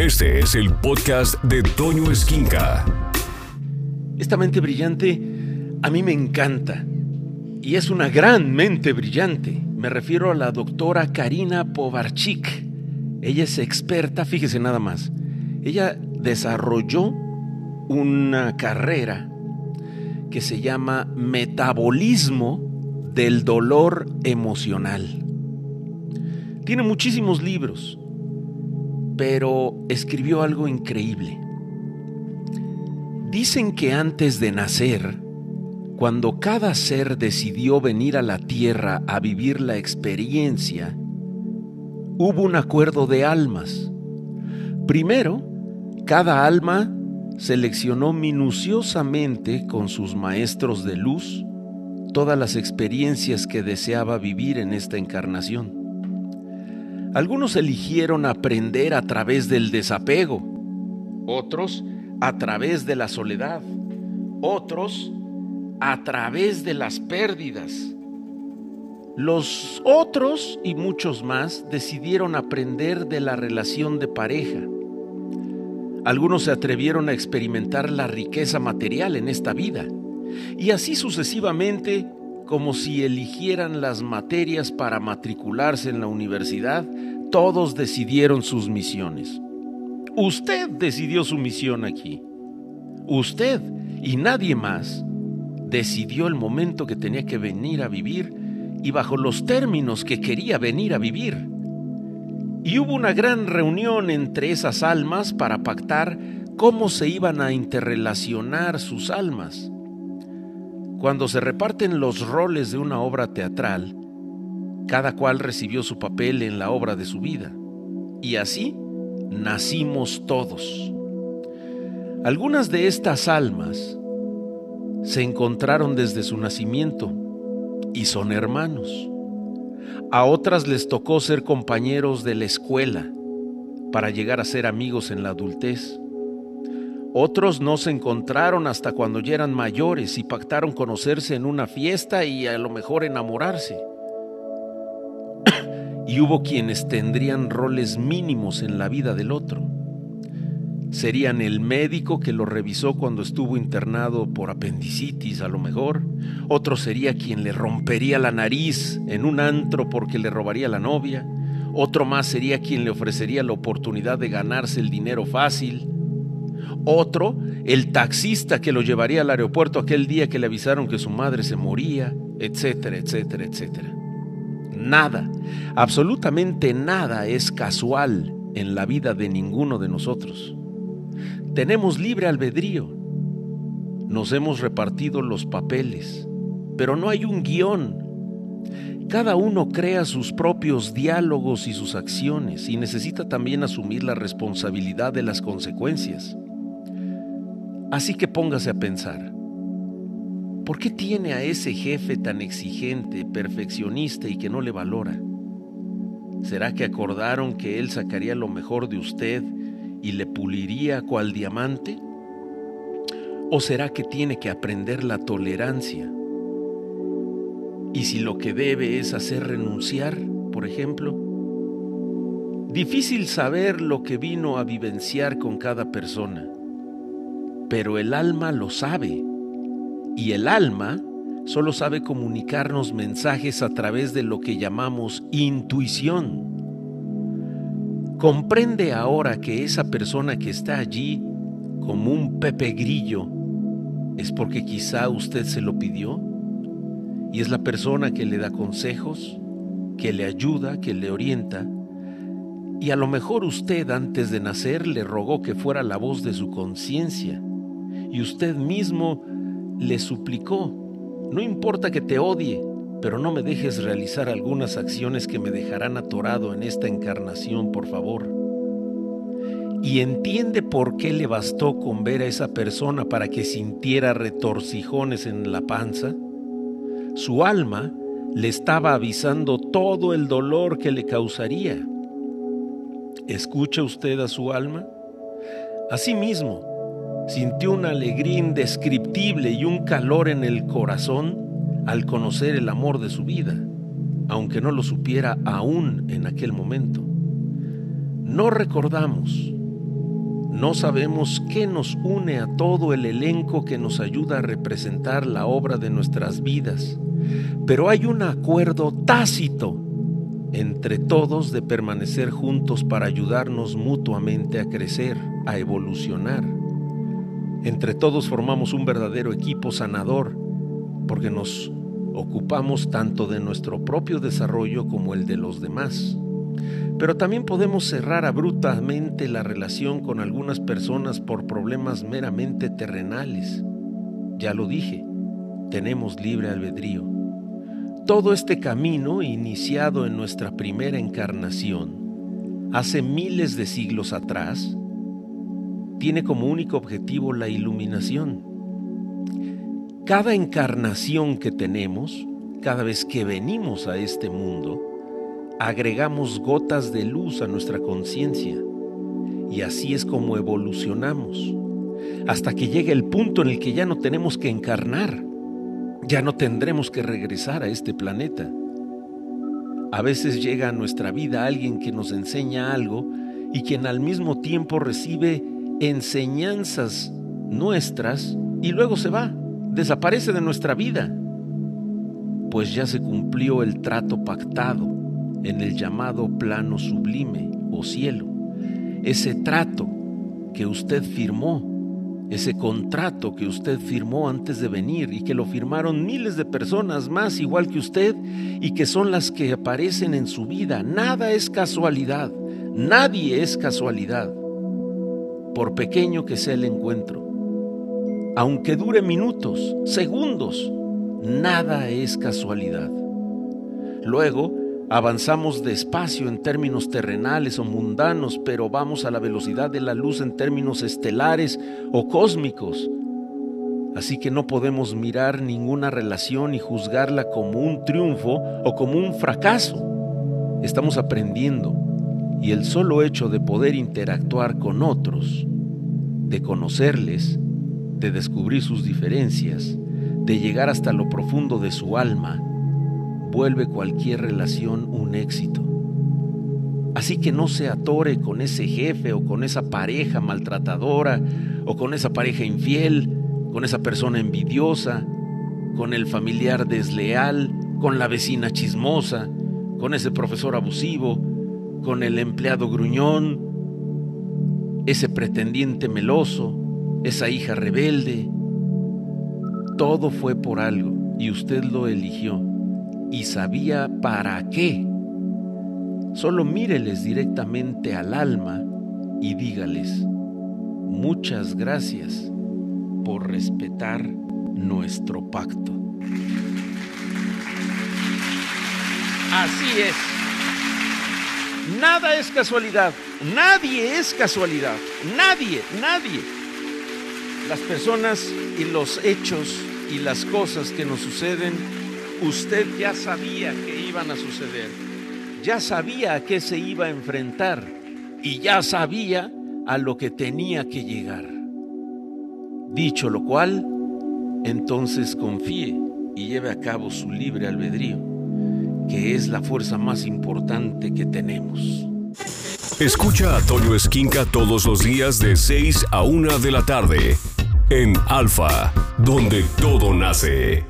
Este es el podcast de Toño Esquinca. Esta mente brillante a mí me encanta. Y es una gran mente brillante. Me refiero a la doctora Karina Povarchik. Ella es experta, fíjese nada más. Ella desarrolló una carrera que se llama Metabolismo del Dolor Emocional. Tiene muchísimos libros, pero escribió algo increíble. Dicen que antes de nacer, cuando cada ser decidió venir a la tierra a vivir la experiencia, hubo un acuerdo de almas. Primero, cada alma seleccionó minuciosamente con sus maestros de luz todas las experiencias que deseaba vivir en esta encarnación. Algunos eligieron aprender a través del desapego, otros a través de la soledad, otros a través de las pérdidas. Los otros y muchos más decidieron aprender de la relación de pareja algunos se atrevieron a experimentar la riqueza material en esta vida. Y así sucesivamente, como si eligieran las materias para matricularse en la universidad, todos decidieron sus misiones. Usted decidió su misión aquí. Usted y nadie más decidió el momento que tenía que venir a vivir y bajo los términos que quería venir a vivir. Y hubo una gran reunión entre esas almas para pactar cómo se iban a interrelacionar sus almas. Cuando se reparten los roles de una obra teatral, cada cual recibió su papel en la obra de su vida. Y así nacimos todos. Algunas de estas almas se encontraron desde su nacimiento y son hermanos. A otras les tocó ser compañeros de la escuela para llegar a ser amigos en la adultez. Otros no se encontraron hasta cuando ya eran mayores y pactaron conocerse en una fiesta y a lo mejor enamorarse. y hubo quienes tendrían roles mínimos en la vida del otro. Serían el médico que lo revisó cuando estuvo internado por apendicitis a lo mejor, otro sería quien le rompería la nariz en un antro porque le robaría la novia, otro más sería quien le ofrecería la oportunidad de ganarse el dinero fácil, otro el taxista que lo llevaría al aeropuerto aquel día que le avisaron que su madre se moría, etcétera, etcétera, etcétera. Nada, absolutamente nada es casual en la vida de ninguno de nosotros. Tenemos libre albedrío. Nos hemos repartido los papeles, pero no hay un guion. Cada uno crea sus propios diálogos y sus acciones y necesita también asumir la responsabilidad de las consecuencias. Así que póngase a pensar, ¿por qué tiene a ese jefe tan exigente, perfeccionista y que no le valora? ¿Será que acordaron que él sacaría lo mejor de usted y le puliría cual diamante? ¿O será que tiene que aprender la tolerancia? Y si lo que debe es hacer renunciar, por ejemplo, difícil saber lo que vino a vivenciar con cada persona, pero el alma lo sabe, y el alma solo sabe comunicarnos mensajes a través de lo que llamamos intuición. Comprende ahora que esa persona que está allí como un Pepe Grillo es porque quizá usted se lo pidió y es la persona que le da consejos, que le ayuda, que le orienta. Y a lo mejor usted antes de nacer le rogó que fuera la voz de su conciencia y usted mismo le suplicó, no importa que te odie, pero no me dejes realizar algunas acciones que me dejarán atorado en esta encarnación, por favor. Y entiende por qué le bastó con ver a esa persona para que sintiera retorcijones en la panza. Su alma le estaba avisando todo el dolor que le causaría. ¿Escucha usted a su alma? Asimismo, sintió una alegría indescriptible y un calor en el corazón al conocer el amor de su vida, aunque no lo supiera aún en aquel momento. No recordamos, No sabemos qué nos une a todo el elenco que nos ayuda a representar la obra de nuestras vidas, pero hay un acuerdo tácito entre todos de permanecer juntos para ayudarnos mutuamente a crecer, a evolucionar. Entre todos formamos un verdadero equipo sanador, porque nos ocupamos tanto de nuestro propio desarrollo como el de los demás. Pero también podemos cerrar abruptamente la relación con algunas personas por problemas meramente terrenales. Ya lo dije, tenemos libre albedrío. Todo este camino, iniciado en nuestra primera encarnación, hace miles de siglos atrás, tiene como único objetivo la iluminación. Cada encarnación que tenemos, cada vez que venimos a este mundo, agregamos gotas de luz a nuestra conciencia y así es como evolucionamos, hasta que llegue el punto en el que ya no tenemos que encarnar, ya no tendremos que regresar a este planeta. A veces llega a nuestra vida alguien que nos enseña algo y quien al mismo tiempo recibe enseñanzas nuestras y luego se va, desaparece de nuestra vida, pues ya se cumplió el trato pactado en el llamado plano sublime o cielo. Ese trato que usted firmó, ese contrato que usted firmó antes de venir y que lo firmaron miles de personas más igual que usted y que son las que aparecen en su vida. Nada es casualidad, nadie es casualidad, por pequeño que sea el encuentro. Aunque dure minutos, segundos, nada es casualidad. Luego, Avanzamos despacio en términos terrenales o mundanos, pero vamos a la velocidad de la luz en términos estelares o cósmicos. Así que no podemos mirar ninguna relación y juzgarla como un triunfo o como un fracaso. Estamos aprendiendo y el solo hecho de poder interactuar con otros, de conocerles, de descubrir sus diferencias, de llegar hasta lo profundo de su alma, vuelve cualquier relación un éxito. Así que no se atore con ese jefe o con esa pareja maltratadora o con esa pareja infiel, con esa persona envidiosa, con el familiar desleal, con la vecina chismosa, con ese profesor abusivo, con el empleado gruñón, ese pretendiente meloso, esa hija rebelde. Todo fue por algo y usted lo eligió y sabía para qué. Solo míreles directamente al alma y dígales, muchas gracias por respetar nuestro pacto. Así es. Nada es casualidad. Nadie es casualidad. Nadie, nadie. Las personas y los hechos y las cosas que nos suceden usted ya sabía que iban a suceder, ya sabía a qué se iba a enfrentar y ya sabía a lo que tenía que llegar. Dicho lo cual, entonces confíe y lleve a cabo su libre albedrío, que es la fuerza más importante que tenemos. Escucha a Toño Esquinca todos los días de 6 a 1 de la tarde en Alfa, donde todo nace.